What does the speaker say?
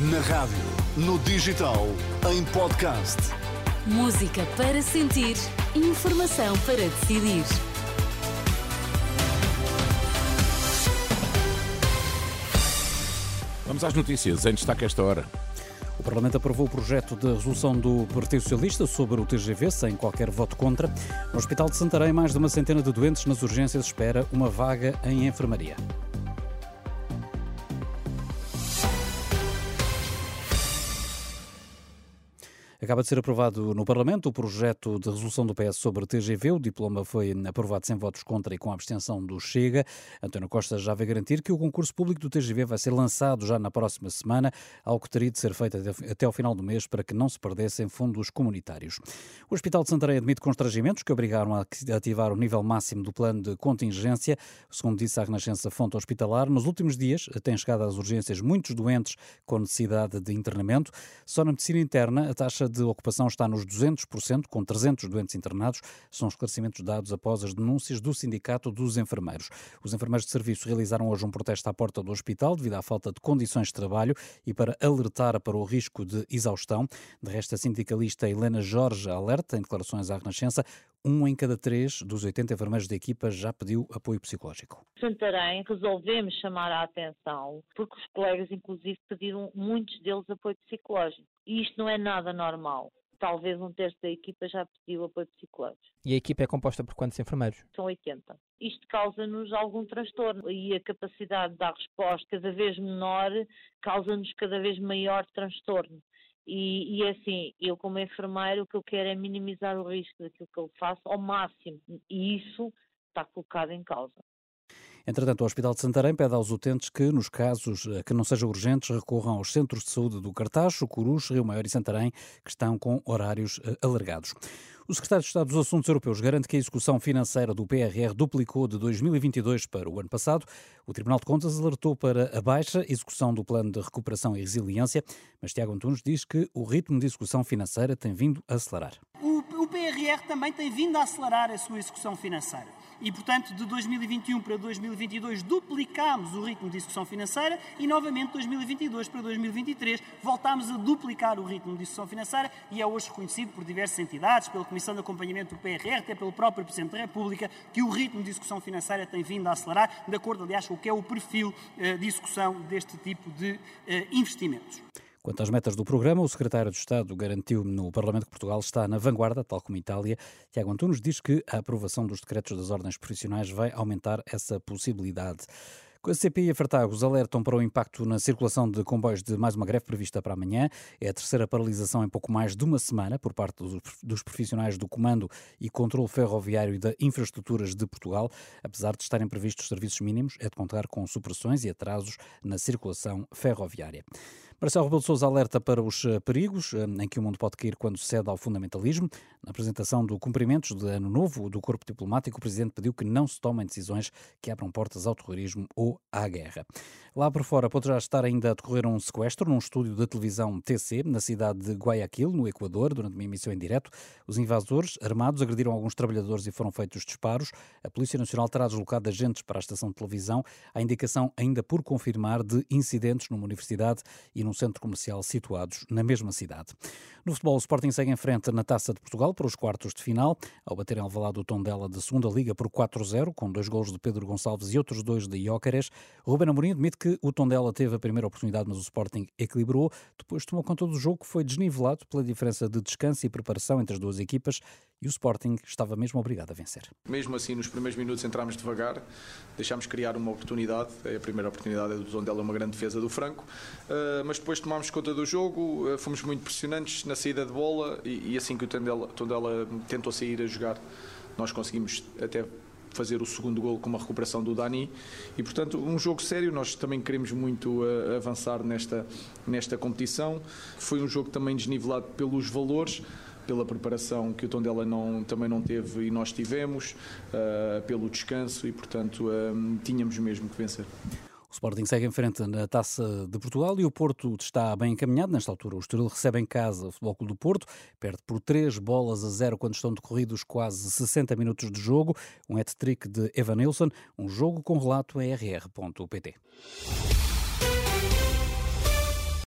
Na rádio, no digital, em podcast. Música para sentir, informação para decidir. Vamos às notícias, em destaque esta hora. O Parlamento aprovou o projeto de resolução do Partido Socialista sobre o TGV sem qualquer voto contra. No Hospital de Santarém, mais de uma centena de doentes nas urgências espera uma vaga em enfermaria. Acaba de ser aprovado no Parlamento o projeto de resolução do PS sobre TGV. O diploma foi aprovado sem votos contra e com a abstenção do Chega. António Costa já vai garantir que o concurso público do TGV vai ser lançado já na próxima semana, algo que teria de ser feito até ao final do mês para que não se perdessem fundos comunitários. O Hospital de Santarém admite constrangimentos que obrigaram a ativar o nível máximo do plano de contingência. Segundo disse a Renascença Fonte Hospitalar, nos últimos dias têm chegado às urgências muitos doentes com necessidade de internamento. Só na medicina interna, a taxa de ocupação está nos 200%, com 300 doentes internados. São esclarecimentos dados após as denúncias do Sindicato dos Enfermeiros. Os enfermeiros de serviço realizaram hoje um protesto à porta do hospital devido à falta de condições de trabalho e para alertar para o risco de exaustão. De resto, a sindicalista Helena Jorge alerta em declarações à Renascença um em cada três dos 80 enfermeiros da equipa já pediu apoio psicológico. Santarém resolvemos chamar a atenção porque os colegas, inclusive, pediram muitos deles apoio psicológico. E isto não é nada normal. Talvez um terço da equipa já pediu apoio psicológico. E a equipa é composta por quantos enfermeiros? São 80. Isto causa-nos algum transtorno e a capacidade de dar resposta cada vez menor causa-nos cada vez maior transtorno. E, e é assim, eu como enfermeiro o que eu quero é minimizar o risco daquilo que eu faço ao máximo e isso está colocado em causa. Entretanto, o Hospital de Santarém pede aos utentes que, nos casos eh, que não sejam urgentes, recorram aos centros de saúde do Cartacho, Coruche, Rio Maior e Santarém, que estão com horários eh, alargados. O secretário de Estado dos Assuntos Europeus garante que a execução financeira do PRR duplicou de 2022 para o ano passado. O Tribunal de Contas alertou para a baixa execução do Plano de Recuperação e Resiliência, mas Tiago Antunes diz que o ritmo de execução financeira tem vindo a acelerar. O, PRR também tem vindo a acelerar a sua execução financeira e, portanto, de 2021 para 2022 duplicámos o ritmo de execução financeira e, novamente, de 2022 para 2023 voltámos a duplicar o ritmo de execução financeira e é hoje reconhecido por diversas entidades, pela Comissão de Acompanhamento do PRR, até pelo próprio Presidente da República, que o ritmo de execução financeira tem vindo a acelerar, de acordo, aliás, com o que é o perfil uh, de execução deste tipo de uh, investimentos. Quanto às metas do programa, o secretário de Estado garantiu no Parlamento que Portugal está na vanguarda, tal como Itália. Tiago Antunes diz que a aprovação dos decretos das ordens profissionais vai aumentar essa possibilidade. A CPI e a Fartagos alertam para o impacto na circulação de comboios de mais uma greve prevista para amanhã. É a terceira paralisação em pouco mais de uma semana por parte dos profissionais do Comando e Controlo Ferroviário e da Infraestruturas de Portugal. Apesar de estarem previstos serviços mínimos, é de contar com supressões e atrasos na circulação ferroviária. Marcelo Rebelo de Sousa alerta para os eh, perigos eh, em que o mundo pode cair quando cede ao fundamentalismo. Na apresentação do cumprimentos de ano novo do corpo diplomático, o presidente pediu que não se tomem decisões que abram portas ao terrorismo ou à guerra. Lá por fora poderá estar ainda a decorrer um sequestro num estúdio da televisão TC, na cidade de Guayaquil, no Equador, durante uma emissão em direto. Os invasores, armados, agrediram alguns trabalhadores e foram feitos disparos. A Polícia Nacional terá deslocado agentes para a estação de televisão. Há indicação ainda por confirmar de incidentes numa universidade e num centro comercial situados na mesma cidade. No futebol, o Sporting segue em frente na Taça de Portugal para os quartos de final, ao bater em Alvalade o Tondela de segunda Liga por 4-0, com dois gols de Pedro Gonçalves e outros dois de Iócares. Ruben Amorim admite que o Tondela teve a primeira oportunidade, mas o Sporting equilibrou. Depois tomou conta do jogo, que foi desnivelado pela diferença de descanso e preparação entre as duas equipas e o Sporting estava mesmo obrigado a vencer. Mesmo assim, nos primeiros minutos entramos devagar, deixámos criar uma oportunidade, a primeira oportunidade é do Tondela, uma grande defesa do Franco, uh, mas depois tomámos conta do jogo, uh, fomos muito pressionantes na saída de bola e assim que o Tondela, Tondela tentou sair a jogar, nós conseguimos até fazer o segundo gol com uma recuperação do Dani e portanto um jogo sério nós também queremos muito uh, avançar nesta nesta competição foi um jogo também desnivelado pelos valores pela preparação que o Tondela não, também não teve e nós tivemos, uh, pelo descanso e, portanto, uh, tínhamos mesmo que vencer. O Sporting segue em frente na Taça de Portugal e o Porto está bem encaminhado. Nesta altura, o Estoril recebe em casa o Futebol Clube do Porto, perde por 3 bolas a 0 quando estão decorridos quase 60 minutos de jogo. Um hat-trick de Evan Nilsson, um jogo com relato em rr.pt.